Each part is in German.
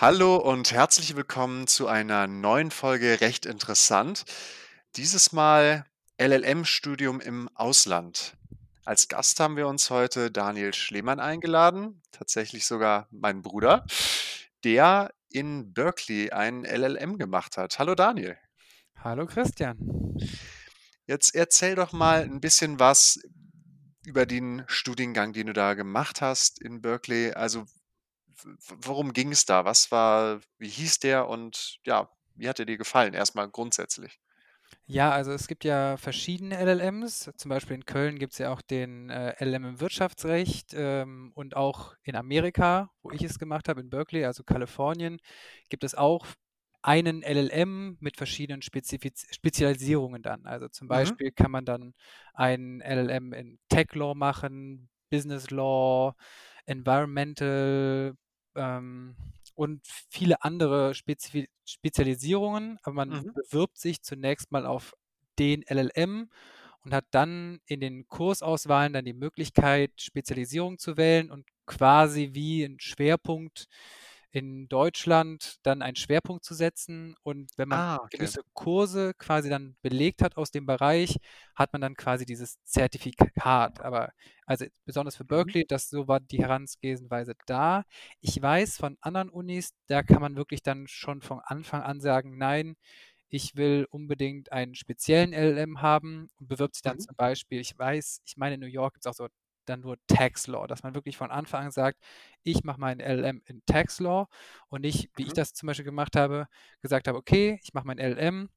Hallo und herzlich willkommen zu einer neuen Folge Recht interessant. Dieses Mal LLM-Studium im Ausland. Als Gast haben wir uns heute Daniel Schlemann eingeladen, tatsächlich sogar mein Bruder, der in Berkeley ein LLM gemacht hat. Hallo Daniel. Hallo Christian. Jetzt erzähl doch mal ein bisschen was über den Studiengang, den du da gemacht hast in Berkeley. Also worum ging es da? Was war wie hieß der und ja, wie hat er dir gefallen? Erstmal grundsätzlich. Ja, also es gibt ja verschiedene LLMs. Zum Beispiel in Köln gibt es ja auch den äh, LLM im Wirtschaftsrecht ähm, und auch in Amerika, wo ich es gemacht habe, in Berkeley, also Kalifornien, gibt es auch einen LLM mit verschiedenen Spezifiz Spezialisierungen dann. Also zum Mhm. Beispiel kann man dann ein LLM in Tech Law machen, Business Law, Environmental ähm, und viele andere Spezi Spezialisierungen, aber man Mhm. bewirbt sich zunächst mal auf den LLM und hat dann in den Kursauswahlen dann die Möglichkeit, Spezialisierung zu wählen und quasi wie 'n Schwerpunkt in Deutschland dann einen Schwerpunkt zu setzen. Und wenn man Ah, okay. gewisse Kurse quasi dann belegt hat aus dem Bereich, hat man dann quasi dieses Zertifikat. Aber also besonders für Mhm. Berkeley, das so war die Herangehensweise da. Ich weiß von anderen Unis, da kann man wirklich dann schon von Anfang an sagen: „Nein, ich will unbedingt einen speziellen LLM haben“ und bewirbt sich dann Mhm. zum Beispiel ich weiß, ich meine, in New York gibt's auch so dann nur Tax Law, dass man wirklich von Anfang an sagt: „Ich mache meinen LLM in Tax Law“ und nicht, wie ich Mhm. das zum Beispiel gemacht habe, gesagt habe: „Okay, ich mache mein LLM.“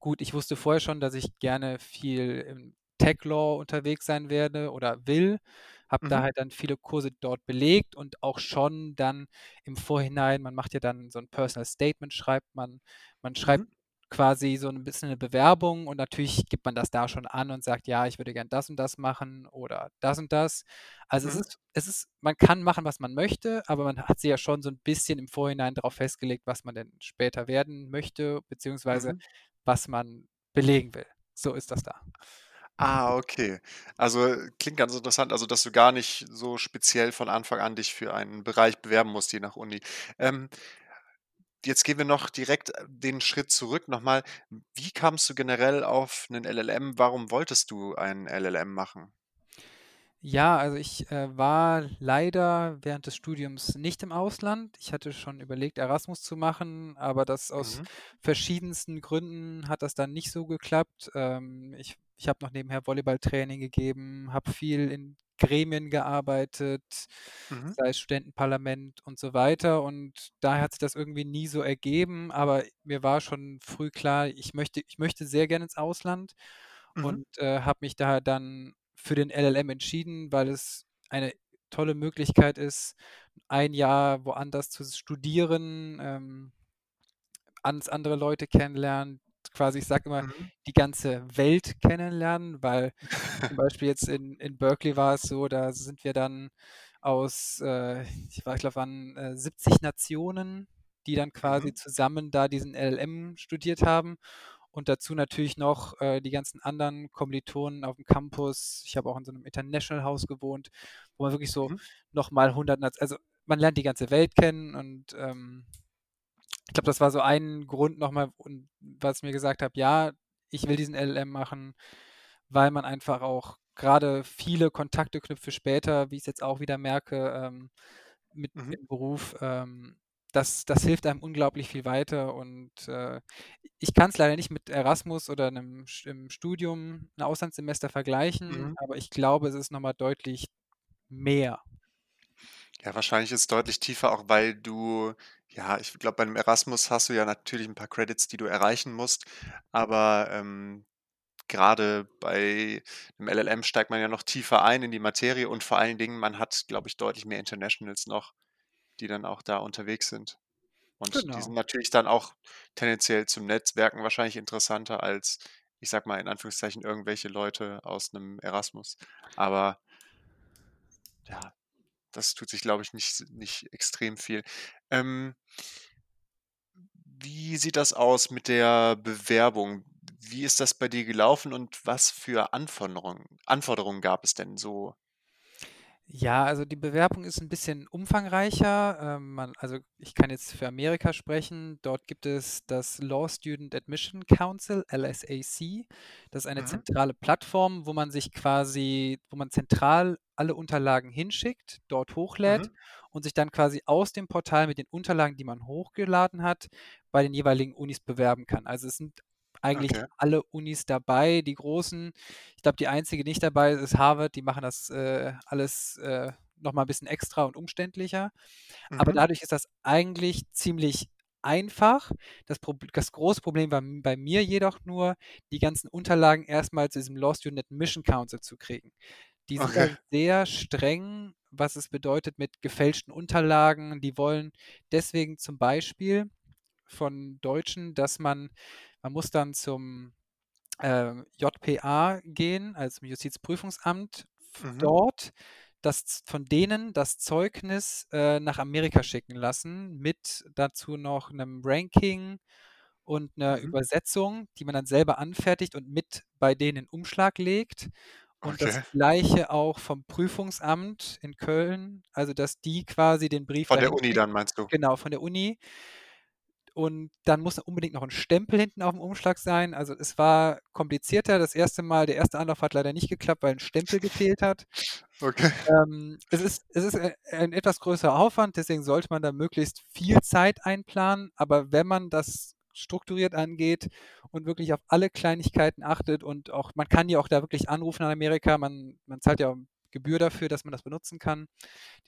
Gut, ich wusste vorher schon, dass ich gerne viel im Tech Law unterwegs sein werde oder will, habe da Mhm. halt dann viele Kurse dort belegt und auch schon dann im Vorhinein man macht ja dann so 'n Personal Statement schreibt man. Man schreibt Mhm. Quasi so 'n bisschen 'ne Bewerbung und natürlich gibt man das da schon an und sagt: „Ja, ich würde gern das und das machen oder das und das.“ Also, es Mhm. ist es ist man kann machen, was man möchte, aber man hat sich ja schon so 'n bisschen im Vorhinein drauf festgelegt, was man denn später werden möchte, beziehungsweise Mhm. was man belegen will. So ist das da. Ah, okay. Also, klingt ganz interessant, also, dass du gar nicht so speziell von Anfang an dich für einen Bereich bewerben musst, je nach Uni. Ähm jetzt gehen wir noch direkt, äh, den Schritt zurück noch mal. Wie kamst du generell auf 'nen LLM? Warum wolltest du ein LLM machen? Ja, also ich, äh, war leider während des Studiums nicht im Ausland. Ich hatte schon überlegt, Erasmus zu machen, aber das aus Mhm. verschiedensten Gründen hat das dann nicht so geklappt. Ähm, ich ich habe noch nebenher Volleyballtraining gegeben, habe viel in Gremien gearbeitet, Mhm. sei es Studentenparlament und so weiter. Und daher hat sich das irgendwie nie so ergeben, aber mir war schon früh klar, ich möchte ich möchte sehr gerne ins Ausland Mhm. und, äh, habe mich daher dann für den LLM entschieden, weil es eine tolle Möglichkeit ist, ein Jahr woanders zu studieren, ähm ganz andere Leute kennenlernen, quasi, ich sage immer, Mhm. die ganze Welt kennenlernen, weil zum Beispiel jetzt in in Berkeley war es so, da sind wir dann aus, äh, ich war ich glaube, waren, äh, 70 Nationen, die dann quasi Mhm. zusammen da diesen LLM studiert haben und dazu natürlich noch, äh, die ganzen anderen Kommilitonen auf'm Campus. Ich habe auch in so 'nem International House gewohnt, wo man wirklich so Mhm. noch mal 100 Nat also, man lernt die ganze Welt kennen und, ähm, ich glaube, das war so ein Grund noch mal und was mir gesagt habe: „Ja, ich will diesen LLM machen“, weil man einfach auch grade viele Kontakte knüpft für später, wie ich's jetzt auch wieder merke, ähm, mit Mhm. im Beruf. Ähm, das das hilft einem unglaublich viel weiter und, äh, ich kann's leider nicht mit Erasmus oder 'nem St im Studium 'n Auslandssemester vergleichen, Mhm. aber ich glaube, es ist noch mal deutlich mehr. Ja, wahrscheinlich ist es deutlich tiefer, auch weil du ja, ich glaube, bei 'nem Erasmus hast du ja natürlich 'n paar Credits, die du erreichen musst, aber, ähm, grade bei 'nem LLM steigt man ja noch tiefer ein in die Materie und vor allen Dingen, man hat, glaube ich, deutlich mehr Internationals noch, die dann auch da unterwegs sind. Und die sind Genau. natürlich dann auch tendenziell zum Netzwerken wahrscheinlich interessanter als, ich sage mal in Anführungszeichen, irgendwelche Leute aus 'nem Erasmus. Aber ja, das tut sich, glaube ich, nicht nicht extrem viel. Ähm wie sieht das aus mit der Bewerbung? Wie ist das bei dir gelaufen und was für Anforderungen Anforderungen gab es denn so? Ja, also die Bewerbung ist ein bisschen umfangreicher. Ähm, man also ich kann jetzt für Amerika sprechen. Dort gibt es das Law Student Admission Council, LSAC. Das ist eine Mhm. zentrale Plattform, wo man sich quasi wo man zentral alle Unterlagen hinschickt, dort hochlädt Mhm. und sich dann quasi aus dem Portal mit den Unterlagen, die man hochgeladen hat, bei den jeweiligen Unis bewerben kann. Also, es sind eigentlich Okay. alle Unis dabei, die großen. Ich glaube, die einzige nicht dabei ist Harvard, die machen das, äh, alles, äh, noch mal 'n bisschen extra und umständlicher. Aber Mhm. dadurch ist das eigentlich ziemlich einfach. Das das große Problem war bei mir jedoch nur, die ganzen Unterlagen erst mal zu diesem Law Student Admission Council zu kriegen. Die sind Okay. sehr streng, was es bedeutet mit gefälschten Unterlagen. Die wollen deswegen zum Beispiel von Deutschen, dass man man muss dann zum, ähm, JPA gehen, also zum Justizprüfungsamt Mhm. dort, das von denen das Zeugnis, äh, nach Amerika schicken lassen mit dazu noch 'nem Ranking und 'ner Mhm. Übersetzung, die man dann selber anfertigt und mit bei denen in Umschlag legt. Und das Okay. Gleiche auch vom Prüfungsamt in Köln, also dass die quasi den Brief Von der Uni schicken dann, meinst du? genau, von der Uni. Und dann muss unbedingt noch 'n Stempel hinten aufm Umschlag sein. Also, es war komplizierter. Das 1. Mal der 1. Anlauf hat leider nicht geklappt, weil 'n Stempel gefehlt hat. Okay. Ähm, es ist es ist, äh, ein etwas größerer Aufwand, deswegen sollte man da möglichst viel Zeit einplanen. Aber wenn man das strukturiert angeht und wirklich auf alle Kleinigkeiten achtet und auch man kann die auch da wirklich anrufen in Amerika. Man man zahlt ja Gebühr dafür, dass man das benutzen kann.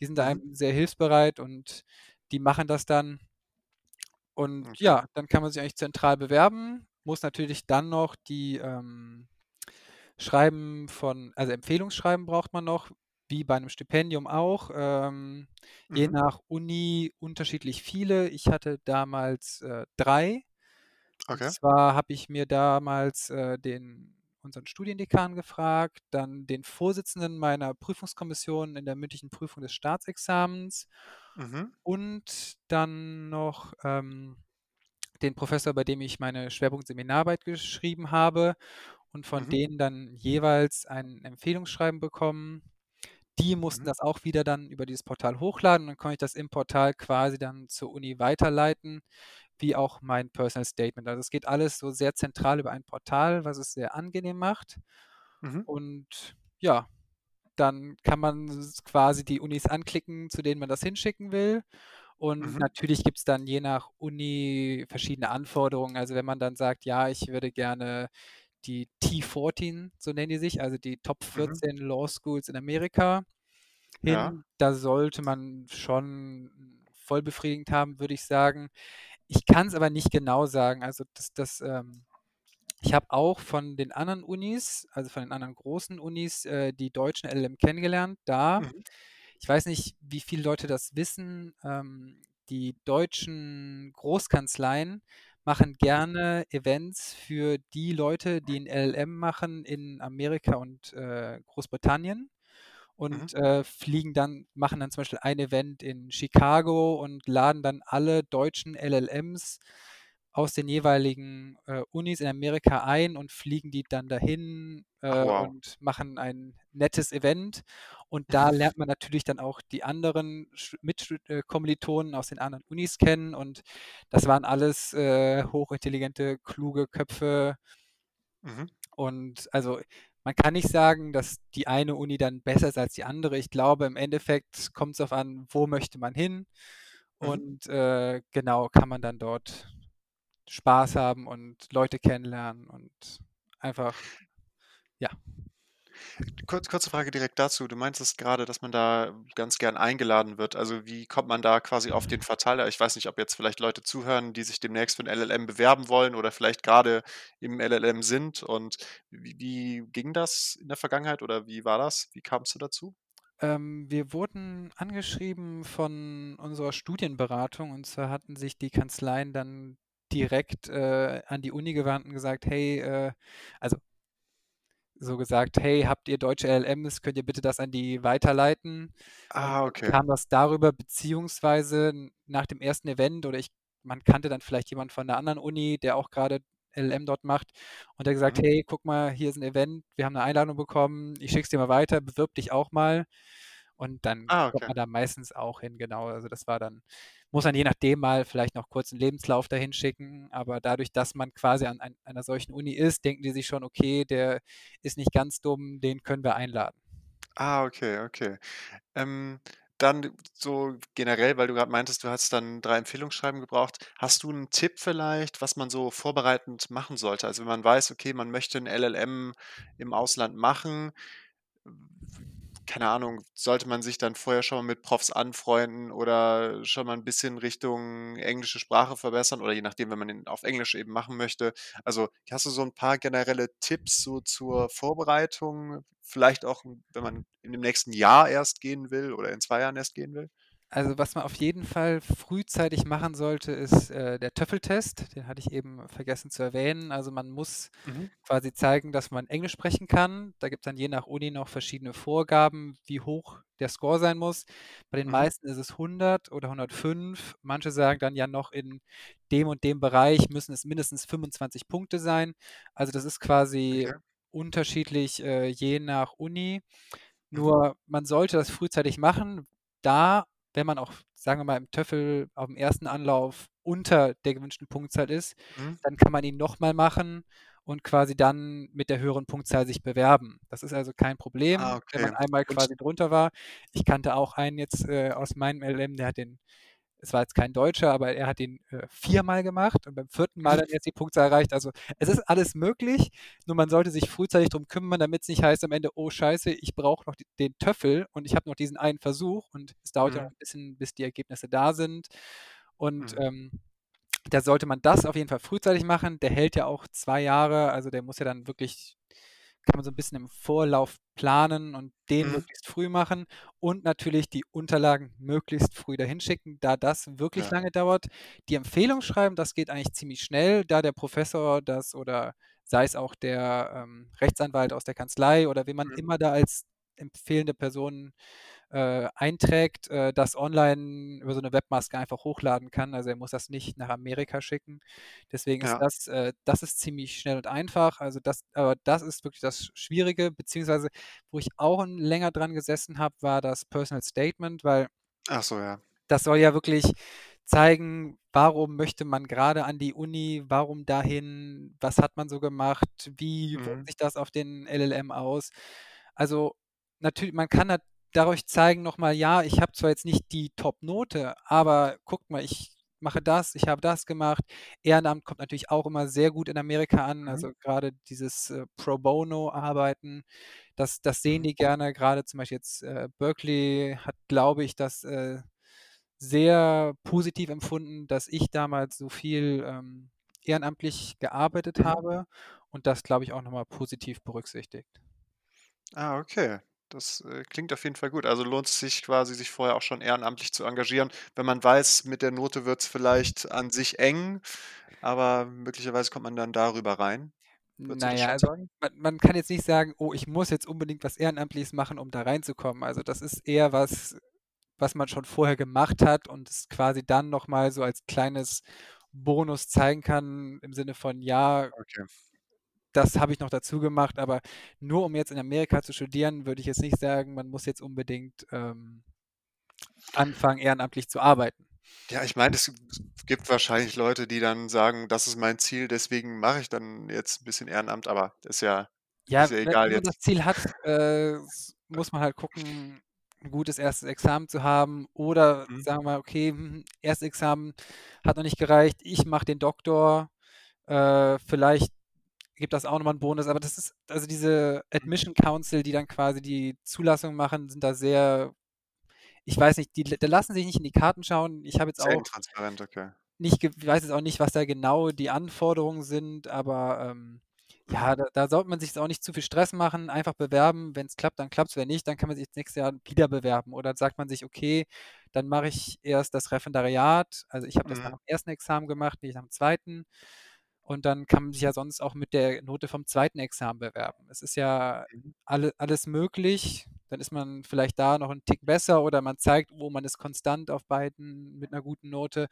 Die sind da Mhm. einem sehr hilfsbereit und die machen das dann. Und Okay. ja, dann kann man sich eigentlich zentral bewerben, muss natürlich dann noch die, ähm, Schreiben von also Empfehlungsschreiben braucht man noch, wie bei 'nem Stipendium auch, ähm, je Mhm. nach Uni unterschiedlich viele. Ich hatte damals, äh, 3. Und Okay. zwar habe ich mir damals, äh, den unseren Studiendekan gefragt, dann den Vorsitzenden meiner Prüfungskommission in der mündlichen Prüfung des Staatsexamens Mhm. und dann noch, ähm, den Professor, bei dem ich meine Schwerpunkt-Seminararbeit geschrieben habe und von Mhm. denen dann jeweils ein Empfehlungsschreiben bekommen. Die mussten Mhm. das auch wieder dann über dieses Portal hochladen, dann konnte ich das im Portal quasi dann zur Uni weiterleiten, wie auch mein Personal Statement. Also, es geht alles so sehr zentral über ein Portal, was es sehr angenehm macht. Mhm. Und ja, dann kann man quasi die Unis anklicken, zu denen man das hinschicken will. Und Mhm. natürlich gibt's dann je nach Uni verschiedene Anforderungen. Also, wenn man dann sagt: „Ja, ich würde gerne die T14“, so nennen die sich, also die Top Mhm. 14 Law Schools in Amerika Ja. hin, da sollte man schon voll befriedigend haben, würde ich sagen. Ich kann's aber nicht genau sagen. Also, das das, ähm ich habe auch von den anderen Unis, also von den anderen großen Unis, äh, die deutschen LLM kennengelernt. Da Mhm. ich weiß nicht, wie viele Leute das wissen, ähm, die deutschen Großkanzleien machen gerne Events für die Leute, die 'n LLM machen in Amerika und, äh, Großbritannien Mhm. und, äh, fliegen dann machen dann zum Beispiel ein Event in Chicago und laden dann alle deutschen LLMs aus den jeweiligen, äh, Unis in Amerika ein und fliegen die dann dahin, äh, wow. und machen ein nettes Event. Und da Mhm. lernt man natürlich dann auch die anderen Mitstu äh, aus den anderen Unis kennen und das waren alles, äh, hochintelligente, kluge Köpfe. Mhm. Und also, man kann nicht sagen, dass die eine Uni dann besser ist als die andere. Ich glaube, im Endeffekt kommt's drauf an, wo möchte man hin Mhm. und, äh, genau, kann man dann dort Spaß haben und Leute kennenlernen und einfach ja. Kurz kurze Frage direkt dazu. Du meintest grade, dass man da ganz gern eingeladen wird. Also, wie kommt man da quasi auf den Verteiler? Ich weiß nicht, ob jetzt vielleicht Leute zuhören, die sich demnächst für 'n LLM bewerben wollen oder vielleicht grade im LLM sind und wie wie ging das in der Vergangenheit oder wie war das? Wie kamst du dazu? Ähm, wir wurden angeschrieben von unserer Studienberatung und zwar hatten sich die Kanzleien dann direkt, äh, an die Uni gewandt und gesagt: „Hey“, äh also so gesagt: „Hey, habt ihr deutsche LLMs? Könnt ihr bitte das an die weiterleiten?“ Und Ah, okay. kam das darüber, beziehungsweise nach dem ersten Event oder ich man kannte dann vielleicht jemanden von 'ner anderen Uni, der auch grade LLM dort macht und der gesagt: Mhm. „Hey, guck mal, hier ist 'n Event, wir haben 'ne Einladung bekommen, ich schicke es dir mal weiter, bewirb dich auch mal.“ Und dann Ah, kommt okay. man da meistens auch hin, genau. Also, das war dann muss man je nachdem mal vielleicht noch kurz 'n Lebenslauf dahin schicken, aber dadurch, dass man quasi an ein einer solchen Uni ist, denken die sich schon: „Okay, der ist nicht ganz dumm, den können wir einladen.“ Ah, okay, okay. Ähm, dann so generell, weil du grad meintest, du hast dann 3 Empfehlungsschreiben gebraucht. Hast du 'n Tipp vielleicht, was man so vorbereitend machen sollte? Also, wenn man weiß, okay, man möchte 'n LLM im Ausland machen, keine Ahnung, sollte man sich dann vorher schon mal mit Profs anfreunden oder schon mal 'n bisschen Richtung englische Sprache verbessern oder je nachdem, wenn man den auf Englisch eben machen möchte. Also, hast du so 'n paar generelle Tipps so zur Vorbereitung? Vielleicht auch, wenn man in dem nächsten Jahr erst gehen will oder in 2 Jahren erst gehen will? Also, was man auf jeden Fall frühzeitig machen sollte, ist, äh, der TOEFL-Test. Den hatte ich eben vergessen zu erwähnen. Also, man muss Mhm. quasi zeigen, dass man Englisch sprechen kann. Da gibt's dann je nach Uni noch verschiedene Vorgaben, wie hoch der Score sein muss. Bei den Mhm. meisten ist es 100 oder 105. Manche sagen dann ja noch, in dem und dem Bereich müssen es mindestens 25 Punkte sein. Also, das ist quasi Okay. unterschiedlich, äh, je nach Uni. Mhm. Nur man sollte das frühzeitig machen, da wenn man auch, sagen wir mal, im TOEFL aufm 1. Anlauf unter der gewünschten Punktzahl ist, Mhm. dann kann man ihn noch mal machen und quasi dann mit der höheren Punktzahl sich bewerben. Das ist also kein Ah, Problem, wenn okay. man einmal quasi drunter war. Ich kannte auch einen jetzt, äh, aus meinem LLM, der hat den es war jetzt kein Deutscher, aber er hat den, äh, viermal gemacht und beim 4. Mal dann jetzt die Punktzahl erreicht. Also, es ist alles möglich, nur man sollte sich frühzeitig drum kümmern, damit's nicht heißt am Ende: „Oh scheiße, ich brauche noch d den TOEFL und ich habe noch diesen einen Versuch“ und es dauert ja auch Mhm. 'n bisschen, bis die Ergebnisse da sind. Und, Mhm. ähm, da sollte man das auf jeden Fall frühzeitig machen. Der hält ja auch 2 Jahre, also, der muss ja dann wirklich kann man so 'n bisschen im Vorlauf planen und den Mhm. möglichst früh machen und natürlich die Unterlagen möglichst früh dahin schicken, da das wirklich Ja. lange dauert. Die Empfehlungsschreiben, das geht eigentlich ziemlich schnell, da der Professor das oder sei es auch der, ähm, Rechtsanwalt aus der Kanzlei oder wen man Mhm. immer da als empfehlende Person, äh, einträgt, äh, das online über so 'ne Webmaske einfach hochladen kann. Also, er muss das nicht nach Amerika schicken. Deswegen ist Ja. das äh, das ist ziemlich schnell und einfach. Also, das aber das ist wirklich das Schwierige, beziehungsweise wo ich auch länger dran gesessen habe, war das Personal Statement, weil Ach so, ja. das soll ja wirklich zeigen, warum möchte man grade an die Uni, warum dahin, was hat man so gemacht, wie wirkt Mhm. sich das auf den LLM aus? Also, natür man kann dadurch zeigen noch mal: „Ja, ich habe zwar jetzt nicht die Top-Note, aber guckt mal, ich mache das, ich habe das gemacht.“ Ehrenamt kommt natürlich auch immer sehr gut in Amerika an, Mhm. also, grade dieses, äh, Pro-Bono-Arbeiten, das das sehen Mhm. die gerne. Grade zum Beispiel jetzt, äh, Berkeley hat, glaube ich, das, äh, sehr positiv empfunden, dass ich damals so viel, ähm, ehrenamtlich gearbeitet Mhm. habe und das, glaube ich, auch noch mal positiv berücksichtigt. Ah, okay. Das, äh, klingt auf jeden Fall gut. Also, lohnt es sich quasi, sich vorher auch schon ehrenamtlich zu engagieren, wenn man weiß, mit der Note wird's vielleicht an sich eng, aber möglicherweise kommt man dann darüber rein. Würdest du Na das ja, schon also, man man kann jetzt nicht sagen: „Oh, ich muss jetzt unbedingt was Ehrenamtliches machen, um da reinzukommen.“ Also, das ist eher was, was man schon vorher gemacht hat und es quasi dann noch mal so als kleines Bonus zeigen kann im Sinne von: „Ja“ Okay. „das habe ich noch dazu gemacht.“ Aber nur um jetzt in Amerika zu studieren, würde ich jetzt nicht sagen, man muss jetzt unbedingt, ähm, anfangen, ehrenamtlich zu arbeiten. Ja, ich meine, es gibt wahrscheinlich Leute, die dann sagen: „Das ist mein Ziel, deswegen mache ich dann jetzt 'n bisschen Ehrenamt“, aber ist ja Ja, ist ja egal wenn man jetzt. das Ziel hat, äh, muss man halt gucken, 'n gutes 1. Examen zu haben oder Mhm. sagen wir mal: „Okay, hm, 1. Examen hat noch nicht gereicht, ich mache den Doktor.“ Äh, vielleicht gibt das auch noch mal 'n Bonus, aber das ist also, diese Mhm. Admission Council, die dann quasi die Zulassung machen, sind da sehr ich weiß nicht, die da lassen sich nicht in die Karten schauen. Ich habe jetzt Sehr auch intransparent, okay. nicht ge weiß jetzt auch nicht, was da genau die Anforderungen sind, aber, ähm, Mhm. ja, da da sollte man sich auch nicht zu viel Stress machen, einfach bewerben. Wenn's klappt, dann klappt's, wenn nicht, dann kann man sich das nächste Jahr wieder bewerben oder sagt man sich: „Okay, dann mache ich erst das Referendariat.“ Also, ich habe das nach Mhm. dem 1. Examen gemacht, nicht nach dem 2. und dann kann man sich ja sonst auch mit der Note vom 2. Examen bewerben. Es ist ja Mhm. alle alles möglich. Dann ist man vielleicht da noch 'n Tick besser oder man zeigt, oh, man ist konstant auf beiden mit 'ner guten Note.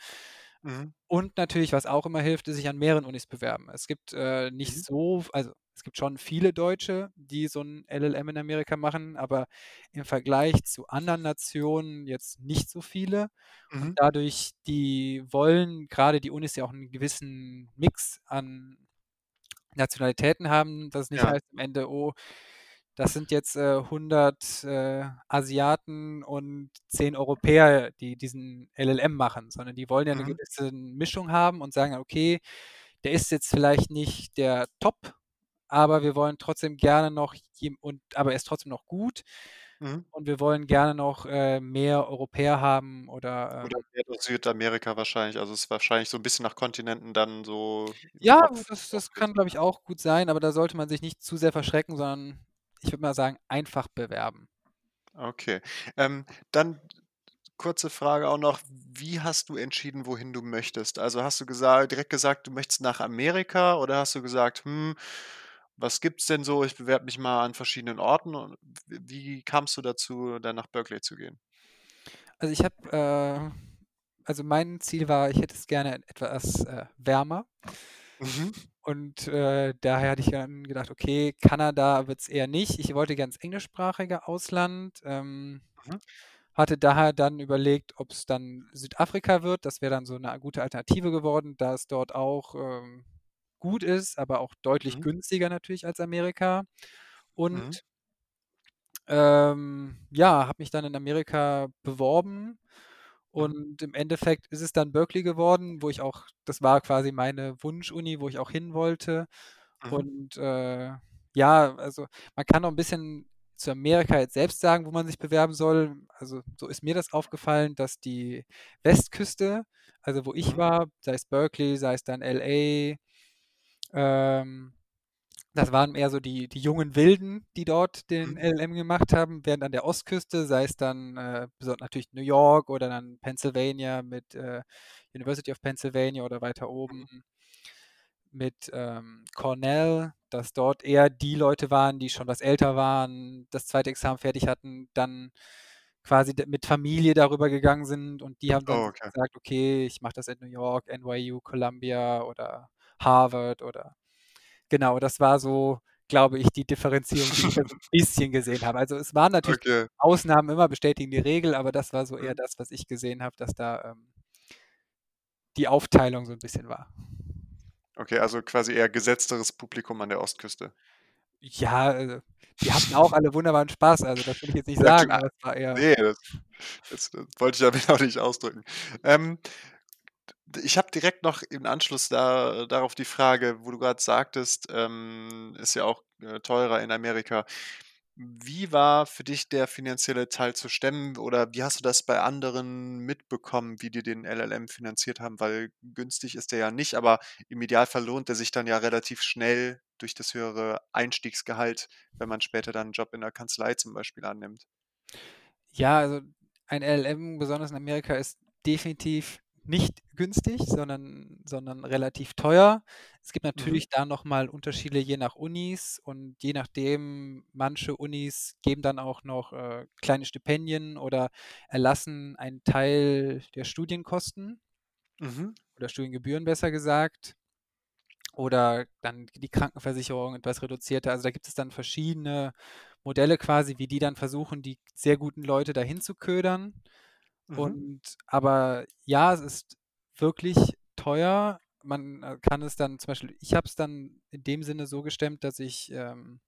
Mhm. Und natürlich, was auch immer hilft, ist sich an mehreren Unis bewerben. Es gibt, äh, nicht Mhm. so also, es gibt schon viele Deutsche, die so 'n LLM in Amerika machen, aber im Vergleich zu anderen Nationen jetzt nicht so viele. Und Mhm. dadurch die wollen grade die Unis ja auch 'n gewissen Mix an Nationalitäten haben, dass es nicht Ja. heißt am Ende: „Oh, das sind jetzt, äh, 100, äh, Asiaten und 10 Europäer, die diesen LLM machen“, sondern die wollen ja 'ne Mhm. gewisse Mischung haben und sagen: „Okay, der ist jetzt vielleicht nicht der Top, aber wir wollen trotzdem gerne noch und aber er ist trotzdem noch gut Mhm. und wir wollen gerne noch, äh, mehr Europäer haben oder, Oder ähm“ Südamerika wahrscheinlich. Also, ist wahrscheinlich so 'n bisschen nach Kontinenten dann so Ja, das das kann, glaube ich, auch gut sein, aber da sollte man sich nicht zu sehr verschrecken, sondern ich würde mal sagen, einfach bewerben. Okay. Ähm, dann kurze Frage auch noch: Wie hast du entschieden, wohin du möchtest? Also, hast du gesa direkt gesagt, du möchtest nach Amerika oder hast du gesagt: „Hm, was gibt's denn so? Ich bewerbe mich mal an verschiedenen Orten“, und wie kamst du dazu, dann nach Berkeley zu gehen? Also, ich habe, äh also, mein Ziel war, ich hätte es gerne etwas, äh, wärmer. Mhm. Und, äh, daher hatte ich dann gedacht: „Okay, Kanada wird's eher nicht.“ Ich wollte gern ins englischsprachige Ausland, ähm, Mhm. hatte daher dann überlegt, ob's dann Südafrika wird. Das wäre dann so 'ne gute Alternative geworden, da es dort auch, ähm, gut ist, aber auch deutlich Mhm. günstiger natürlich als Amerika. Mhm. Und ähm, ja, habe mich dann in Amerika beworben Mhm. Und im Endeffekt ist es dann Berkeley geworden, wo ich auch das war quasi meine Wunschuni, wo ich auch hin wollte. Mhm. Und, äh, ja, also, man kann auch 'n bisschen zu Amerika jetzt selbst sagen, wo man sich bewerben soll. Also, so ist mir das aufgefallen, dass die Westküste, also, wo ich Mhm. war, sei es Berkeley, sei es dann LA, ähm, das waren eher so die die jungen Wilden, die dort den Mhm. LLM gemacht haben, während an der Ostküste, sei es dann, äh, natürlich New York oder dann Pennsylvania mit, äh, University of Pennsylvania oder weiter oben Mhm. mit, ähm, Cornell, dass dort eher die Leute waren, die schon was älter waren, das 2. Examen fertig hatten, dann quasi mit Familie darüber gegangen sind und die haben dann Oh, okay. gesagt: „Okay, ich mache das in New York, NYU, Columbia oder Harvard“, oder genau, das war so, glaube ich, die Differenzierung, die ich da so 'n bisschen gesehen habe. Also, es waren natürlich Okay. Ausnahmen immer bestätigen die Regel, aber das war so eher Mhm. das, was ich gesehen habe, dass da, ähm die Aufteilung so 'n bisschen war. Okay, also, quasi eher gesetzteres Publikum an der Ostküste. Ja, äh, die hatten auch alle wunderbaren Spaß, also, das will ich jetzt nicht Ja sagen, klar. aber es war eher Ne, das das das wollte ich damit auch nicht ausdrücken. Ähm, ich habe direkt noch im Anschluss da darauf die Frage, wo du grad sagtest, ähm, ist ja auch, äh, teurer in Amerika. Wie war für dich der finanzielle Teil zu stemmen oder wie hast du das bei anderen mitbekommen, wie die den LLM finanziert haben? Weil günstig ist der ja nicht, aber im Idealfall lohnt der sich dann ja relativ schnell durch das höhere Einstiegsgehalt, wenn man später dann 'n Job in der Kanzlei zum Beispiel annimmt. Ja, also, ein LLM, besonders in Amerika, ist definitiv nicht günstig, sondern sondern relativ teuer. Es gibt Mhm. natürlich da noch mal Unterschiede je nach Unis und je nachdem manche Unis geben dann auch noch, äh, kleine Stipendien oder erlassen einen Teil der Studienkosten Mhm. oder Studiengebühren, besser gesagt. Oder dann die Krankenversicherung etwas reduzierter. Also, da gibt es dann verschiedene Modelle quasi, wie die dann versuchen, die sehr guten Leute dahin zu ködern. Mhm. Und aber ja, es ist wirklich teuer. Man, äh, kann es dann zum Beispiel ich habe es dann in dem Sinne so gestemmt, dass ich, ähm,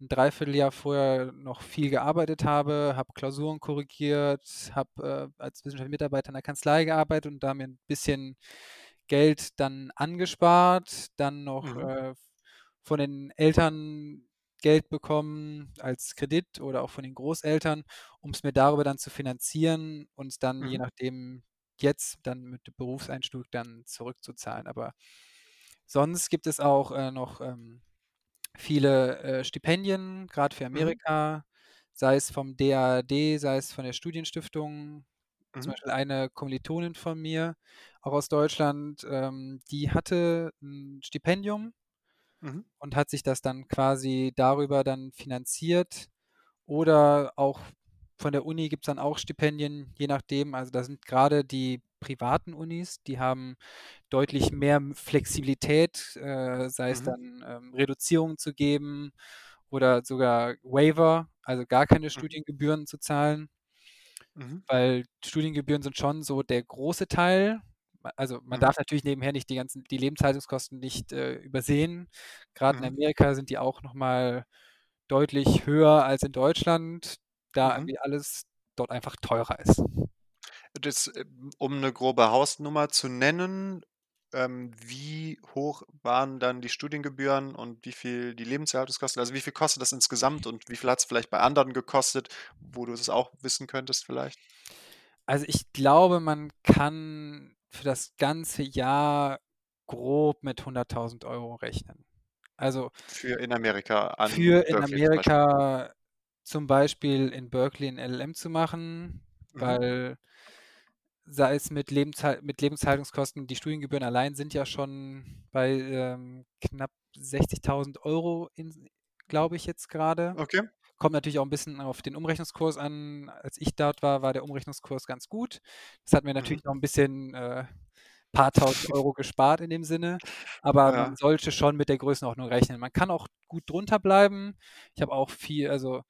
'n 3/4 Jahr vorher noch viel gearbeitet habe, habe Klausuren korrigiert, habe, äh, als wissenschaftlicher Mitarbeiter in der Kanzlei gearbeitet und da mir 'n bisschen Geld dann angespart, dann noch, Mhm. äh, von den Eltern Geld bekommen als Kredit oder auch von den Großeltern, um's mir darüber dann zu finanzieren und dann je Mhm. nachdem jetzt dann mit Berufseinstieg dann zurückzuzahlen. Aber sonst gibt es auch, äh, noch, ähm, viele, äh, Stipendien, grad für Mhm. Amerika, sei es vom DAAD, sei es von der Studienstiftung. Zum Mhm. Beispiel eine Kommilitonin von mir, auch aus Deutschland, ähm, die hatte 'n Stipendium Mhm. und hat sich das dann quasi darüber dann finanziert oder auch von der Uni gibt's dann auch Stipendien, je nachdem. Also, da sind grade die privaten Unis, die haben deutlich mehr Flexibilität, äh, sei es Mhm. dann, ähm, Reduzierungen zu geben oder sogar Waiver, also gar keine Mhm. Studiengebühren zu zahlen. Mhm. Weil Studiengebühren sind schon so der große Teil. Also, man Mhm. darf natürlich nebenher nicht die ganzen die Lebenshaltungskosten nicht, äh, übersehen. Grad in Mhm. Amerika sind die auch noch mal deutlich höher als in Deutschland, da Mhm. irgendwie alles dort einfach teurer ist. Das, ähm um 'ne grobe Hausnummer zu nennen, ähm, wie hoch waren dann die Studiengebühren und wie viel die Lebenshaltungskosten? Also, wie viel kostet das insgesamt und wie viel hat's vielleicht bei anderen gekostet, wo du es auch wissen könntest vielleicht? Also, ich glaube, man kann für das ganze Jahr grob mit 100.000 € rechnen. Also Für in Amerika an für in Berkeley zum Beispiel? Amerika zum Beispiel in Berkeley 'n LLM zu machen, Mhm. weil sei es mit Lebenshal mit Lebenshaltungskosten die Studiengebühren allein sind ja schon bei, ähm, knapp 60.000 € ins glaube ich jetzt grade. Okay. Kommt natürlich auch 'n bisschen auf den Umrechnungskurs an. Als ich dort war, war der Umrechnungskurs ganz gut. Das hat mir Mhm. natürlich noch 'n bisschen, äh paar Tausend Euro gespart in dem Sinne, aber man Ja. sollte schon mit der Größenordnung rechnen. Man kann auch gut drunter bleiben. Ich habe auch viel also,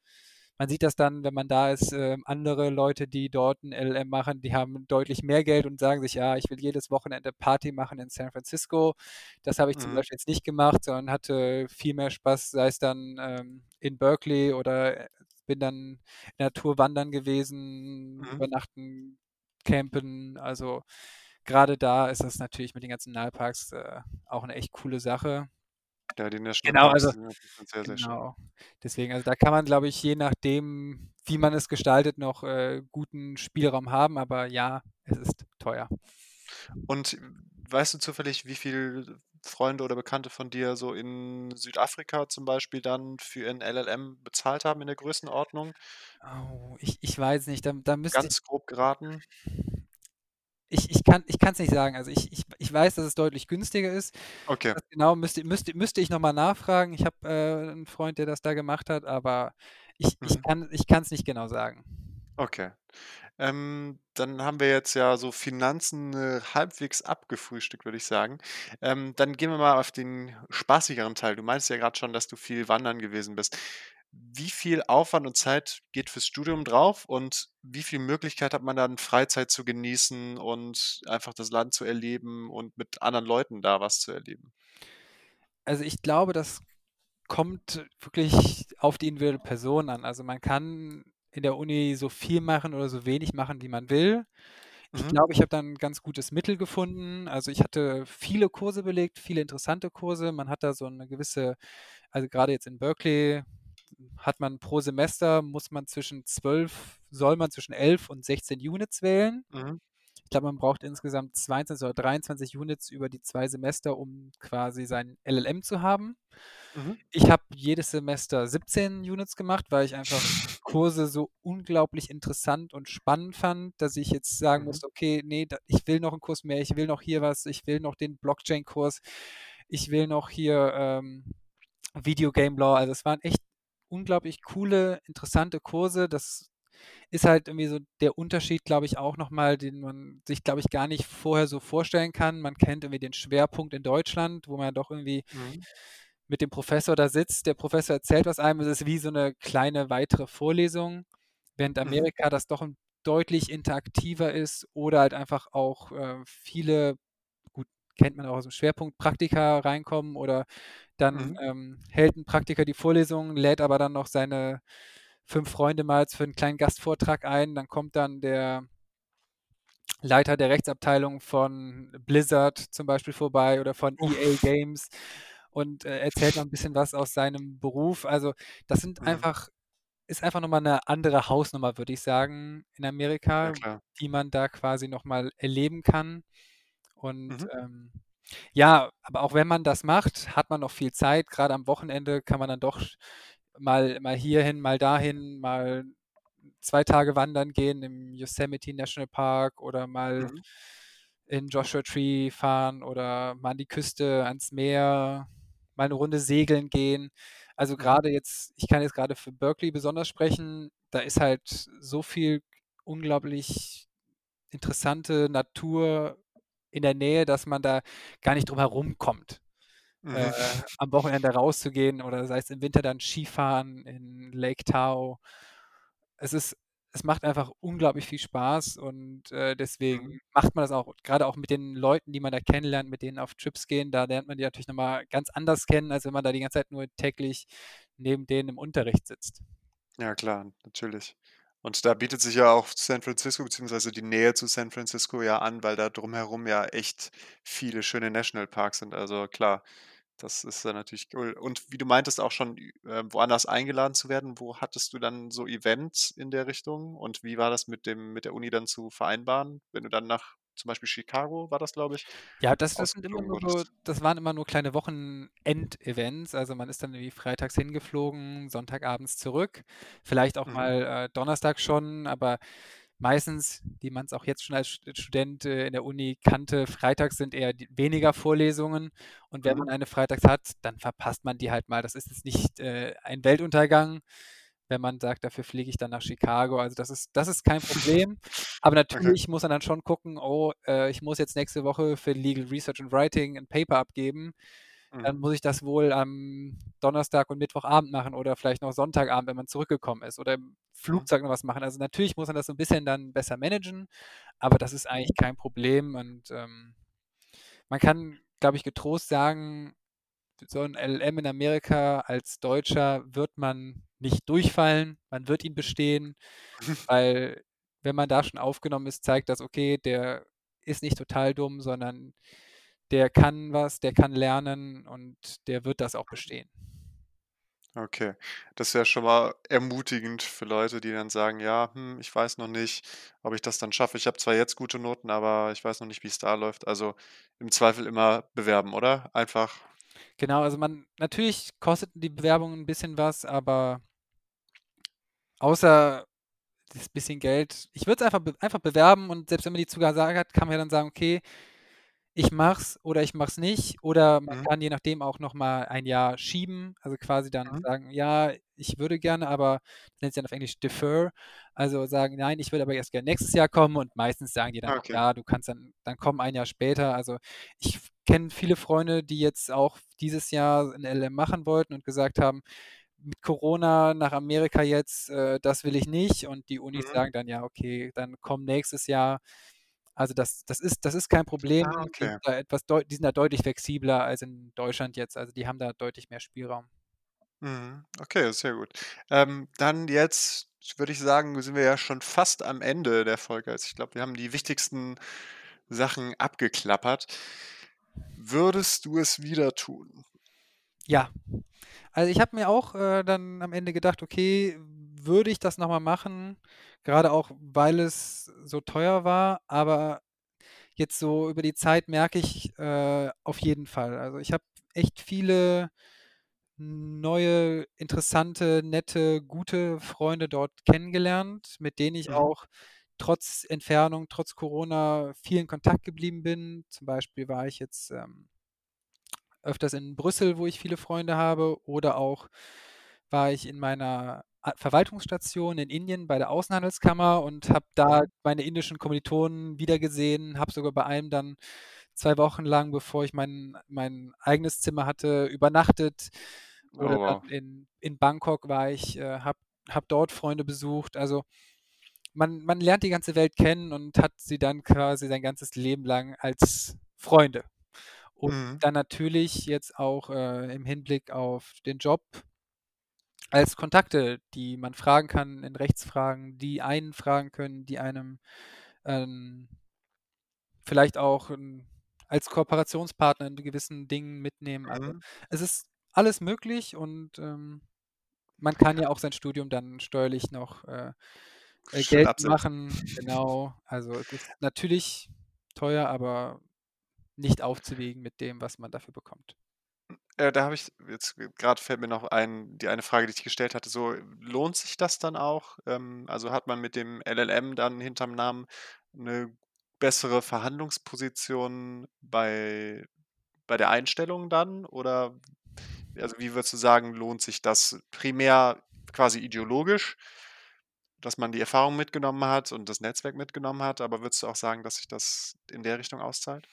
man sieht das dann, wenn man da ist, ähm, andere Leute, die dort 'n LLM machen, die haben deutlich mehr Geld und sagen sich: „Ja, ich will jedes Wochenende Party machen in San Francisco.“ Das habe ich zum Mhm. Beispiel jetzt nicht gemacht, sondern hatte viel mehr Spaß, sei es dann, ähm, in Berkeley oder, äh, bin dann in der wandern gewesen, Mhm. übernachten, campen. Also, grade da ist es natürlich mit den ganzen Nationalparks, äh, auch 'ne echt coole Sache. Ja, die Genau, Nationalparks, also sehr, sehr schön. genau. Deswegen also, da kann man, glaube ich, je nachdem, wie man es gestaltet, noch, äh, guten Spielraum haben, aber ja, es ist teuer. Und weißt du zufällig, wie viel Freunde oder Bekannte von dir so in Südafrika zum Beispiel dann für 'n LLM bezahlt haben in der Größenordnung? Oh, ich ich weiß nicht, da da müsste ich Ganz grob geraten. Ich ich kann ich kann's nicht sagen. Also, ich ich ich weiß, dass es deutlich günstiger ist. Okay. Was genau müsste müsste müsste ich noch mal nachfragen. Ich habe, äh, 'n Freund, der das da gemacht hat, aber ich ich Mhm. kann ich kann's nicht genau sagen. Okay. Ähm, dann haben wir jetzt ja so Finanzen, äh, halbwegs abgefrühstückt, würde ich sagen. Ähm, dann gehen wir mal auf den spaßigeren Teil. Du meintest ja grad schon, dass du viel wandern gewesen bist. Wie viel Aufwand und Zeit geht fürs Studium drauf und wie viel Möglichkeit hat man dann, Freizeit zu genießen und einfach das Land zu erleben und mit anderen Leuten da was zu erleben? Also, ich glaube, das kommt wirklich auf die individuelle Person an. Also, man kann in der Uni so viel machen oder so wenig machen, wie man will. Ich Mhm. glaube, ich habe da 'n ganz gutes Mittel gefunden. Also, ich hatte viele Kurse belegt, viele interessante Kurse. Man hat da so 'ne gewisse also, grade jetzt in Berkeley hat man pro Semester muss man zwischen 12 soll man zwischen 11 und 16 Units wählen. Mhm. Ich glaube, man braucht insgesamt 22 oder 23 Units über die 2 Semester, um quasi sein LLM zu haben. Mhm. Ich habe jedes Semester 17 Units gemacht, weil ich einfach Kurse so unglaublich interessant und spannend fand, dass ich jetzt sagen Mhm. musste: „Okay, ne, da ich will noch 'n Kurs mehr, ich will noch hier was, ich will noch den Blockchain-Kurs, ich will noch hier, ähm, Video Game Law.“ Also, es waren echt unglaublich coole, interessante Kurse. Das ist halt irgendwie so der Unterschied, glaube ich, auch noch mal, den man sich, glaube ich, gar nicht vorher so vorstellen kann. Man kennt irgendwie den Schwerpunkt in Deutschland, wo man doch irgendwie Mhm. mit dem Professor da sitzt. Der Professor erzählt was einem, es ist wie so 'ne kleine weitere Vorlesung, während Mhm. Amerika das doch deutlich interaktiver ist oder halt einfach auch, äh, viele gut, kennt man auch aus'm Schwerpunkt, Praktika reinkommen oder dann, Mhm. ähm, hält 'n Praktiker die Vorlesung, lädt aber dann noch seine 5 Freunde mal für 'n kleinen Gastvortrag ein. Dann kommt dann der Leiter der Rechtsabteilung von Blizzard zum Beispiel vorbei oder von EA Uff. Games und, äh, erzählt noch 'n bisschen was aus seinem Beruf. Also, das sind Mhm. einfach ist einfach noch mal 'ne andere Hausnummer, würde ich sagen, in Ja, Amerika, klar. die man da quasi noch mal erleben kann. Und, Mhm. ähm, ja, aber auch wenn man das macht, hat man noch viel Zeit. Grade am Wochenende kann man dann doch mal mal hierhin, mal dahin, mal 2 Tage wandern gehen im Yosemite National Park oder mal Mhm. in Joshua Tree fahren oder mal an die Küste, ans Meer, mal 'ne Runde segeln gehen. Also, Mhm. grade jetzt ich kann jetzt grade für Berkeley besonders sprechen, da ist halt so viel unglaublich interessante Natur in der Nähe, dass man da gar nicht drum herumkommt, äh, Mhm. am Wochenende rauszugehen oder sei es im Winter dann Skifahren in Lake Tahoe. Es ist es macht einfach unglaublich viel Spaß und, äh, Mhm. deswegen macht man das auch. Grade auch mit den Leuten, die man da kennenlernt, mit denen auf Trips gehen, da lernt man die natürlich noch mal ganz anders kennen, als wenn man da die ganze Zeit nur täglich neben denen im Unterricht sitzt. Ja klar, natürlich. Und da bietet sich ja auch San Francisco beziehungsweise die Nähe zu San Francisco ja an, weil da drumherum ja echt viele schöne Nationalparks sind. Also klar, das ist dann natürlich cool. Und wie du meintest auch schon, äh, woanders eingeladen zu werden, wo hattest du dann so Events in der Richtung und wie war das mit dem mit der Uni dann zu vereinbaren, wenn du dann nach zum Beispiel Chicago war das, glaube ich, Ja, das das sind immer nur so das waren immer nur kleine Wochenend-Events. Also, man ist dann irgendwie freitags hingeflogen, sonntagabends zurück. Vielleicht auch Mhm. mal, äh, donnerstags schon, aber meistens, wie man's auch jetzt schon als St Student, äh, in der Uni kannte, freitags sind eher die weniger Vorlesungen und wenn Mhm. man eine freitags hat, dann verpasst man die halt mal. Das ist jetzt nicht, äh, ein Weltuntergang, wenn man sagt: „Dafür fliege ich dann nach Chicago.“ Also, das ist das ist kein Problem. Aber Okay. natürlich muss man dann schon gucken: „Oh, äh, ich muss jetzt nächste Woche für Legal Research and Writing 'n Paper abgeben.“ Dann Mhm. muss ich das wohl am Donnerstag und Mittwochabend machen oder vielleicht noch Sonntagabend, wenn man zurückgekommen ist oder im Mhm. Flugzeug noch was machen. Also, natürlich muss man das so 'n bisschen dann besser managen, aber das ist eigentlich kein Problem und, ähm, man kann, glaube ich, getrost sagen, so 'n LLM in Amerika als Deutscher wird man nicht durchfallen. Man wird ihn bestehen, weil wenn man da schon aufgenommen ist, zeigt das: Okay, der ist nicht total dumm, sondern der kann was, der kann lernen und der wird das auch bestehen. Okay, das ist ja schon mal ermutigend für Leute, die dann sagen: „Ja, hm, ich weiß noch nicht, ob ich das dann schaffe. Ich habe zwar jetzt gute Noten, aber ich weiß noch nicht, wie's da läuft.“ Also, im Zweifel immer bewerben, oder? Einfach Genau, also man natürlich kostet die Bewerbung 'n bisschen was, aber außer das bisschen Geld ich würde es einfach be einfach bewerben und selbst wenn man die Zusage hat, kann man ja dann sagen: „Okay, ich mache es oder ich mache es nicht.“ Oder man Mhm. kann je nachdem auch noch mal ein Jahr schieben, also quasi dann Mhm. sagen: „Ja, ich würde gerne, aber“ das nennt sich dann auf Englisch defer, also sagen: „Nein, ich würde aber erst gerne nächstes Jahr kommen.“ Und meistens sagen die dann okay. „Ja, du kannst dann dann komm ein Jahr später.“ Also, ich kenne viele Freunde, die jetzt auch dieses Jahr 'n LLM machen wollten und gesagt haben: „Mit Corona nach Amerika jetzt, äh, das will ich nicht.“ Und die Unis Mhm. sagen dann: „Ja, okay, dann komm nächstes Jahr.“ Also, das das ist das ist kein Problem. Ah, Die sind okay. da etwas die sind da deutlich flexibler als in Deutschland jetzt. Also, die haben da deutlich mehr Spielraum. Mhm. Okay, sehr gut. Ähm, dann jetzt würde ich sagen, sind wir ja schon fast am Ende der Folge. Also, ich glaube, wir haben die wichtigsten Sachen abgeklappert. Würdest du es wieder tun? Ja. Also, ich habe mir auch, äh, dann am Ende gedacht: „Okay, würde ich das noch mal machen?“ Grade auch, weil es so teuer war, aber jetzt so über die Zeit merke ich, äh, auf jeden Fall. Also, ich habe echt viele neue, interessante, nette, gute Freunde dort kennengelernt, mit denen ich Mhm. auch trotz Entfernung, trotz Corona viel in Kontakt geblieben bin. Zum Beispiel war ich jetzt, ähm öfters in Brüssel, wo ich viele Freunde habe, oder auch war ich in meiner Verwaltungsstation in Indien bei der Außenhandelskammer und habe da Mhm. meine indischen Kommilitonen wiedergesehen, habe sogar bei einem dann 2 Wochen lang, bevor ich mein mein eigenes Zimmer hatte, übernachtet. Oder Oh, dann wow. in in Bangkok war ich, äh, habe habe dort Freunde besucht. Also, man man lernt die ganze Welt kennen und hat sie dann quasi sein ganzes Leben lang als Freunde. Und Mhm. dann natürlich jetzt auch, äh, im Hinblick auf den Job als Kontakte, die man fragen kann in Rechtsfragen, die einen fragen können, die einem, ähm vielleicht auch, ähm, als Kooperationspartner in gewissen Dingen mitnehmen. Also, Mhm. es ist alles möglich und, ähm, man kann ja auch sein Studium dann steuerlich noch, äh, äh, absetzen. machen. Genau. Also, es ist natürlich teuer, aber nicht aufzuwiegen mit dem, was man dafür bekommt. Äh, da habe ich jetzt grad fällt mir noch ein die eine Frage, die ich gestellt hatte, so, lohnt sich das dann auch? Ähm, also, hat man mit dem LLM dann hinterm Namen 'ne bessere Verhandlungsposition bei bei der Einstellung dann oder Also, wie würdest du sagen, lohnt sich das primär quasi ideologisch dass man die Erfahrung mitgenommen hat und das Netzwerk mitgenommen hat, aber würdest du auch sagen, dass sich das in der Richtung auszahlt?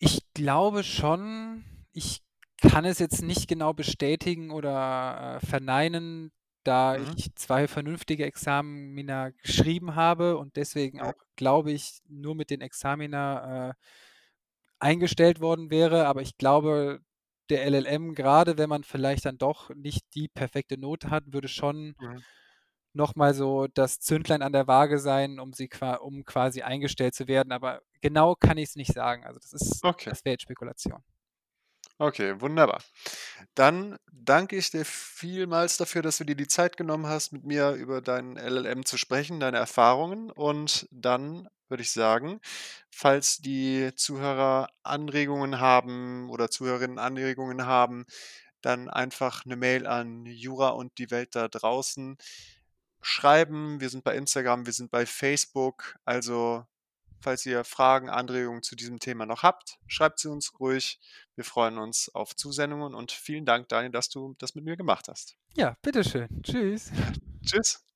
Ich glaube schon. Ich kann es jetzt nicht genau bestätigen oder, äh, verneinen, da Mhm. ich 2 vernünftige Examina geschrieben habe und deswegen Ja. auch, glaube ich, nur mit den Examina, äh, eingestellt worden wäre. Aber ich glaube, der LLM, grade wenn man vielleicht dann doch nicht die perfekte Note hat, würde schon Mhm. Noch mal so das Zünglein an der Waage sein, um sie um quasi eingestellt zu werden. Aber genau kann ich's nicht sagen. Also, das ist Okay. das wäre jetzt Spekulation. Okay, wunderbar. Dann danke ich dir vielmals dafür, dass du dir die Zeit genommen hast, mit mir über deinen LLM zu sprechen, deine Erfahrungen. Und dann würde ich sagen, falls die Zuhörer Anregungen haben oder Zuhörerinnen Anregungen haben, dann einfach 'ne Mail an Jura und die Welt da draußen schreiben. Wir sind bei Instagram, wir sind bei Facebook. Also, falls ihr Fragen, Anregungen zu diesem Thema noch habt, schreibt sie uns ruhig. Wir freuen uns auf Zusendungen und vielen Dank, Daniel, dass du das mit mir gemacht hast. Ja, bitteschön. Tschüss. Tschüss.